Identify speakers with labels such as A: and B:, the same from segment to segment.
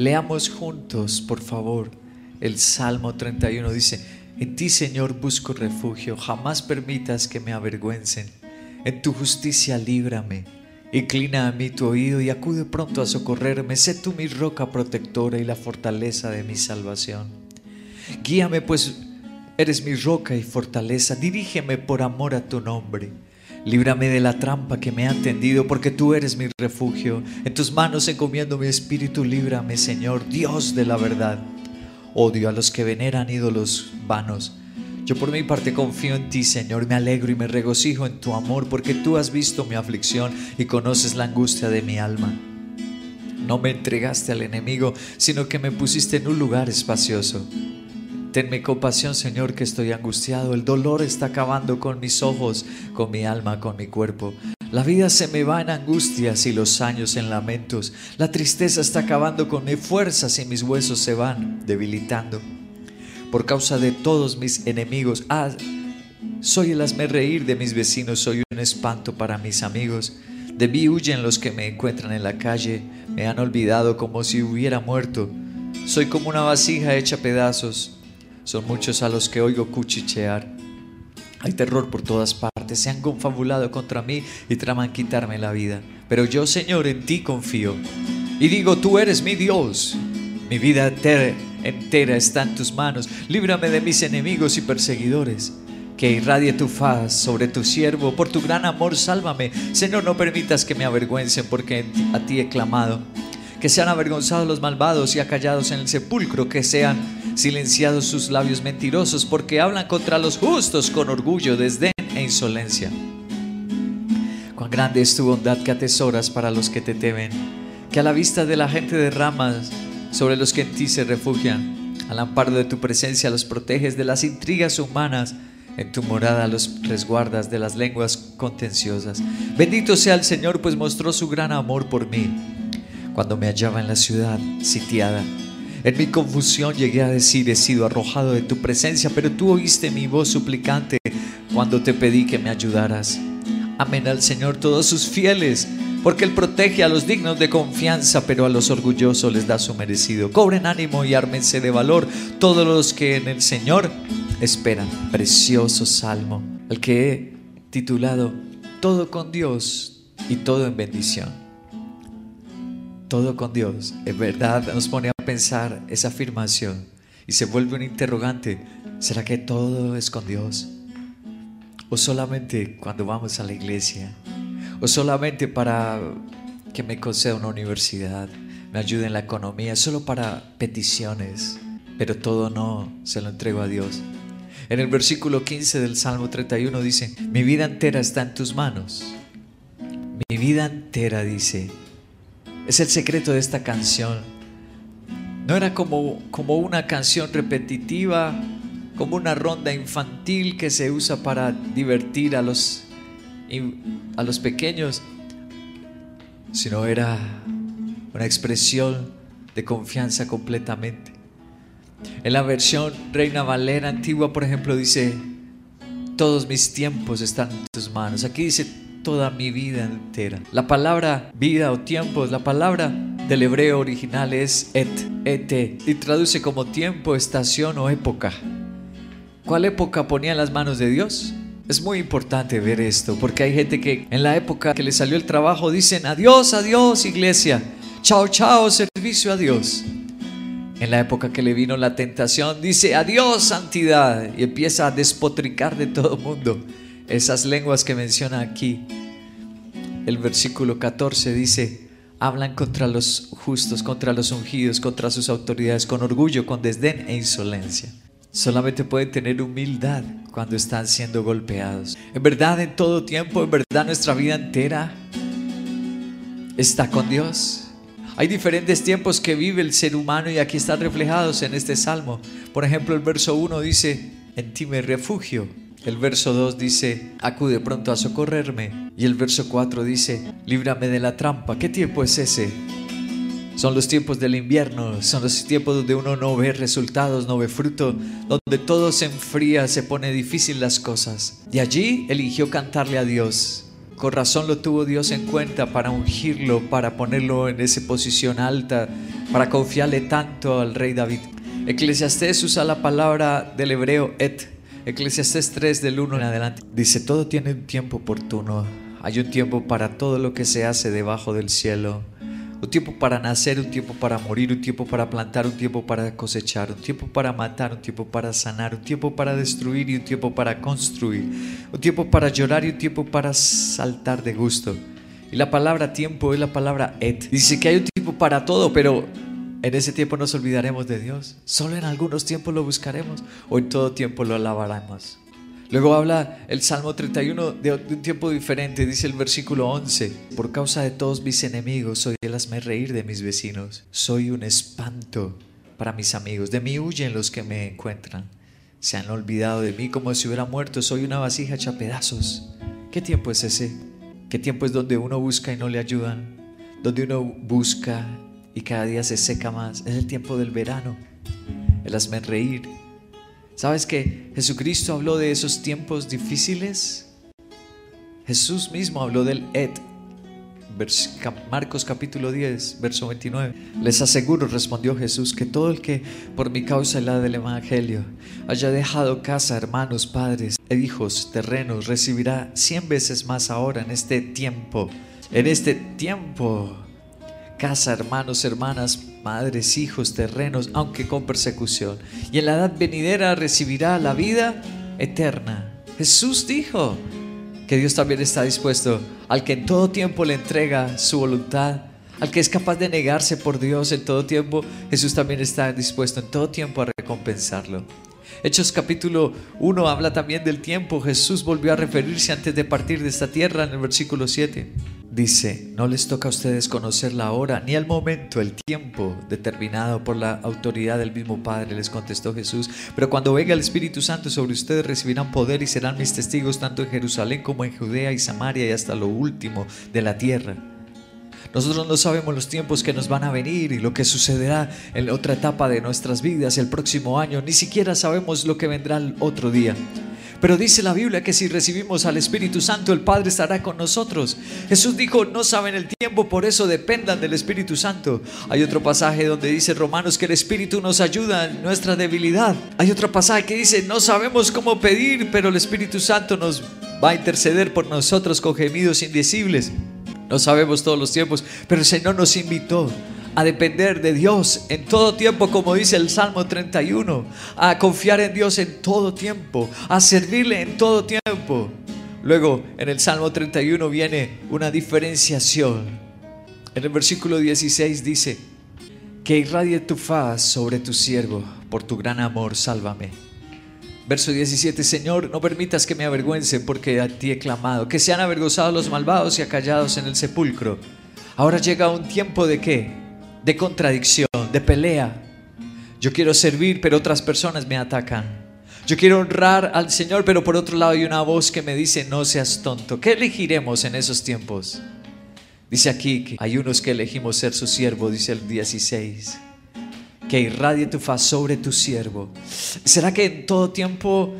A: Leamos juntos, por favor, el Salmo 31. Dice, en ti Señor busco refugio, jamás permitas que me avergüencen. En tu justicia líbrame. Inclina a mí tu oído y acude pronto a socorrerme. Sé tú mi roca protectora y la fortaleza de mi salvación. Guíame pues, eres mi roca y fortaleza. Dirígeme por amor a tu nombre. Líbrame de la trampa que me han tendido, porque tú eres mi refugio. En tus manos encomiendo mi espíritu, líbrame, Señor, Dios de la verdad. Odio a los que veneran ídolos vanos. Yo por mi parte confío en ti, Señor, me alegro y me regocijo en tu amor, porque tú has visto mi aflicción y conoces la angustia de mi alma. No me entregaste al enemigo, sino que me pusiste en un lugar espacioso. Tenme compasión, Señor, que estoy angustiado. El dolor está acabando con mis ojos, con mi alma, con mi cuerpo. La vida se me va en angustias y los años en lamentos. La tristeza está acabando con mis fuerzas y mis huesos se van debilitando. Por causa de todos mis enemigos, ah, soy el hazme reír de mis vecinos, soy un espanto para mis amigos. De mí huyen los que me encuentran en la calle, me han olvidado como si hubiera muerto. Soy como una vasija hecha pedazos son muchos a los que oigo cuchichear. Hay terror por todas partes, se han confabulado contra mí y traman quitarme la vida. Pero yo, Señor, en ti confío. Y digo, tú eres mi Dios. Mi vida entera, está en tus manos. Líbrame de mis enemigos y perseguidores. Que irradie tu faz sobre tu siervo. Por tu gran amor, sálvame. Señor, no permitas que me avergüencen porque a ti he clamado que sean avergonzados los malvados y acallados en el sepulcro, que sean silenciados sus labios mentirosos, porque hablan contra los justos con orgullo, desdén e insolencia. Cuán grande es tu bondad que atesoras para los que te temen, que a la vista de la gente derramas sobre los que en ti se refugian. Al amparo de tu presencia los proteges de las intrigas humanas. En tu morada los resguardas de las lenguas contenciosas. Bendito sea el Señor, pues mostró su gran amor por mí cuando me hallaba en la ciudad sitiada. En mi confusión llegué a decir, he sido arrojado de tu presencia, pero tú oíste mi voz suplicante cuando te pedí que me ayudaras. Amén al Señor todos sus fieles, porque Él protege a los dignos de confianza, pero a los orgullosos les da su merecido. Cobren ánimo y ármense de valor todos los que en el Señor esperan. Precioso salmo, el que he titulado Todo con Dios y todo en bendición todo con Dios, en verdad nos pone a pensar esa afirmación y se vuelve un interrogante, ¿será que todo es con Dios? ¿O solamente cuando vamos a la iglesia? ¿O solamente para que me conceda una universidad, me ayude en la economía, solo para peticiones? Pero todo no se lo entrego a Dios. En el versículo 15 del Salmo 31 dice, mi vida entera está en tus manos. Mi vida entera dice, es el secreto de esta canción. No era como, como una canción repetitiva, como una ronda infantil que se usa para divertir a los, a los pequeños, sino era una expresión de confianza completamente. En la versión Reina Valera antigua, por ejemplo, dice, todos mis tiempos están en tus manos. Aquí dice, toda mi vida entera. La palabra vida o tiempos, la palabra del hebreo original es et, ete, y traduce como tiempo, estación o época. ¿Cuál época ponía en las manos de Dios? Es muy importante ver esto, porque hay gente que en la época que le salió el trabajo dicen adiós, adiós iglesia, chao, chao, servicio a Dios. En la época que le vino la tentación dice adiós santidad y empieza a despotricar de todo el mundo. Esas lenguas que menciona aquí, el versículo 14 dice, hablan contra los justos, contra los ungidos, contra sus autoridades, con orgullo, con desdén e insolencia. Solamente pueden tener humildad cuando están siendo golpeados. En verdad, en todo tiempo, en verdad, nuestra vida entera está con Dios. Hay diferentes tiempos que vive el ser humano y aquí están reflejados en este salmo. Por ejemplo, el verso 1 dice, en ti me refugio. El verso 2 dice, acude pronto a socorrerme. Y el verso 4 dice, líbrame de la trampa. ¿Qué tiempo es ese? Son los tiempos del invierno, son los tiempos donde uno no ve resultados, no ve fruto, donde todo se enfría, se pone difícil las cosas. Y allí eligió cantarle a Dios. Con razón lo tuvo Dios en cuenta para ungirlo, para ponerlo en esa posición alta, para confiarle tanto al rey David. Eclesiastés usa la palabra del hebreo et. Eclesiastés 3 del 1 en adelante. Dice, todo tiene un tiempo oportuno. Hay un tiempo para todo lo que se hace debajo del cielo un tiempo para nacer, un tiempo para morir, un tiempo para plantar, un tiempo para cosechar, un tiempo para matar, un tiempo para sanar, un tiempo para destruir y un tiempo para construir, un tiempo para llorar y un tiempo para saltar de gusto. Y la palabra tiempo es la palabra et. Dice que hay un tiempo para todo, pero en ese tiempo nos olvidaremos de Dios. Solo en algunos tiempos lo buscaremos o en todo tiempo lo alabaremos. Luego habla el Salmo 31 de un tiempo diferente, dice el versículo 11, por causa de todos mis enemigos, soy el hazme reír de mis vecinos, soy un espanto para mis amigos, de mí huyen los que me encuentran, se han olvidado de mí como si hubiera muerto, soy una vasija hecha pedazos. ¿Qué tiempo es ese? ¿Qué tiempo es donde uno busca y no le ayudan? Donde uno busca y cada día se seca más. Es el tiempo del verano, el hazme reír, ¿Sabes que Jesucristo habló de esos tiempos difíciles? Jesús mismo habló del Ed. Marcos capítulo 10, verso 29. Les aseguro, respondió Jesús, que todo el que por mi causa la del Evangelio haya dejado casa, hermanos, padres, hijos, terrenos, recibirá cien veces más ahora en este tiempo. En este tiempo casa, hermanos, hermanas, madres, hijos, terrenos, aunque con persecución. Y en la edad venidera recibirá la vida eterna. Jesús dijo que Dios también está dispuesto al que en todo tiempo le entrega su voluntad, al que es capaz de negarse por Dios en todo tiempo, Jesús también está dispuesto en todo tiempo a recompensarlo. Hechos capítulo 1 habla también del tiempo. Jesús volvió a referirse antes de partir de esta tierra en el versículo 7 dice, no les toca a ustedes conocer la hora ni el momento, el tiempo determinado por la autoridad del mismo Padre, les contestó Jesús. Pero cuando venga el Espíritu Santo sobre ustedes recibirán poder y serán mis testigos tanto en Jerusalén como en Judea y Samaria y hasta lo último de la tierra. Nosotros no sabemos los tiempos que nos van a venir y lo que sucederá en otra etapa de nuestras vidas el próximo año. Ni siquiera sabemos lo que vendrá el otro día. Pero dice la Biblia que si recibimos al Espíritu Santo, el Padre estará con nosotros. Jesús dijo, no saben el tiempo, por eso dependan del Espíritu Santo. Hay otro pasaje donde dice Romanos que el Espíritu nos ayuda en nuestra debilidad. Hay otro pasaje que dice, no sabemos cómo pedir, pero el Espíritu Santo nos va a interceder por nosotros con gemidos indecibles. No sabemos todos los tiempos, pero el Señor nos invitó a depender de Dios en todo tiempo, como dice el Salmo 31, a confiar en Dios en todo tiempo, a servirle en todo tiempo. Luego, en el Salmo 31 viene una diferenciación. En el versículo 16 dice, que irradie tu faz sobre tu siervo, por tu gran amor, sálvame. Verso 17, Señor, no permitas que me avergüencen porque a ti he clamado, que sean avergonzados los malvados y acallados en el sepulcro. Ahora llega un tiempo de qué? De contradicción, de pelea. Yo quiero servir, pero otras personas me atacan. Yo quiero honrar al Señor, pero por otro lado hay una voz que me dice, no seas tonto. ¿Qué elegiremos en esos tiempos? Dice aquí que hay unos que elegimos ser su siervo, dice el 16. Que irradie tu faz sobre tu siervo. ¿Será que en todo tiempo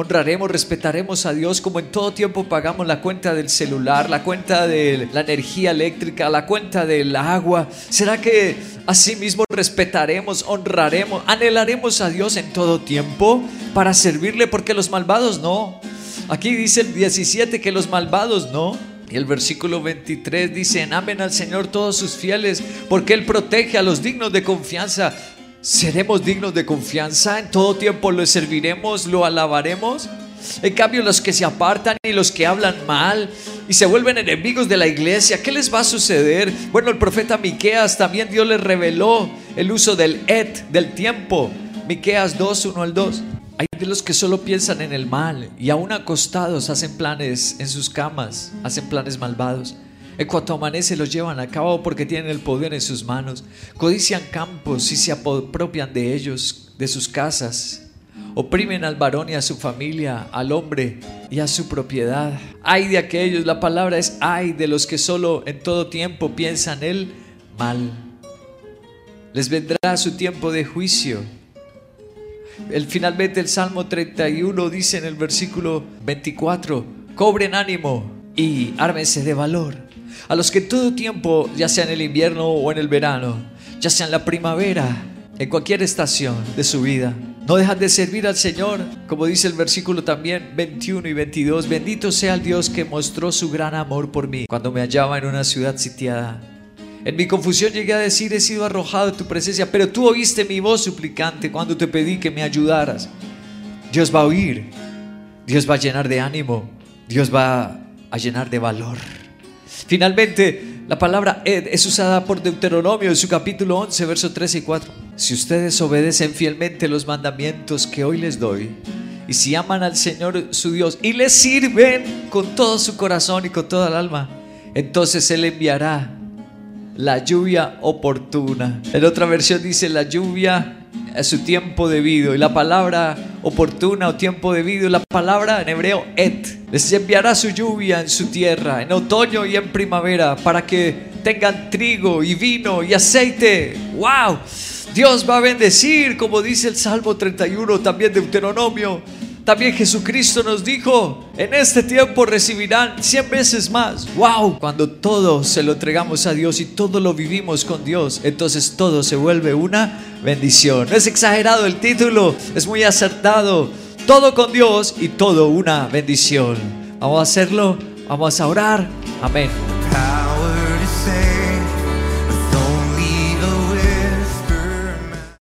A: honraremos, respetaremos a Dios como en todo tiempo pagamos la cuenta del celular, la cuenta de la energía eléctrica, la cuenta del agua. ¿Será que así mismo respetaremos, honraremos, anhelaremos a Dios en todo tiempo para servirle? Porque los malvados no. Aquí dice el 17 que los malvados no. Y el versículo 23 dice, amen al Señor todos sus fieles, porque Él protege a los dignos de confianza. ¿Seremos dignos de confianza? ¿En todo tiempo lo serviremos? ¿Lo alabaremos? En cambio, los que se apartan y los que hablan mal y se vuelven enemigos de la iglesia, ¿qué les va a suceder? Bueno, el profeta Miqueas también Dios les reveló el uso del et, del tiempo. Miqueas 2, 1 al 2. Hay de los que solo piensan en el mal y aún acostados hacen planes en sus camas, hacen planes malvados. En cuanto amanece los llevan a cabo porque tienen el poder en sus manos. Codician campos y se apropian de ellos, de sus casas. Oprimen al varón y a su familia, al hombre y a su propiedad. Ay de aquellos, la palabra es ay de los que solo en todo tiempo piensan el mal. Les vendrá su tiempo de juicio. El, finalmente el Salmo 31 dice en el versículo 24, cobren ánimo y ármense de valor a los que todo tiempo, ya sea en el invierno o en el verano, ya sea en la primavera, en cualquier estación de su vida, no dejan de servir al Señor, como dice el versículo también 21 y 22, bendito sea el Dios que mostró su gran amor por mí cuando me hallaba en una ciudad sitiada. En mi confusión llegué a decir, he sido arrojado de tu presencia, pero tú oíste mi voz suplicante cuando te pedí que me ayudaras. Dios va a oír, Dios va a llenar de ánimo, Dios va a llenar de valor. Finalmente, la palabra Ed es usada por Deuteronomio en su capítulo 11, versos 3 y 4. Si ustedes obedecen fielmente los mandamientos que hoy les doy, y si aman al Señor su Dios y le sirven con todo su corazón y con toda el alma, entonces Él enviará la lluvia oportuna. En otra versión dice la lluvia a su tiempo debido. Y la palabra oportuna o tiempo debido, la palabra en hebreo et. Les enviará su lluvia en su tierra, en otoño y en primavera, para que tengan trigo y vino y aceite. ¡Wow! Dios va a bendecir, como dice el Salmo 31, también de Deuteronomio también Jesucristo nos dijo, en este tiempo recibirán 100 veces más. ¡Wow! Cuando todo se lo entregamos a Dios y todo lo vivimos con Dios, entonces todo se vuelve una bendición. No es exagerado el título, es muy acertado. Todo con Dios y todo una bendición. Vamos a hacerlo, vamos a orar. Amén.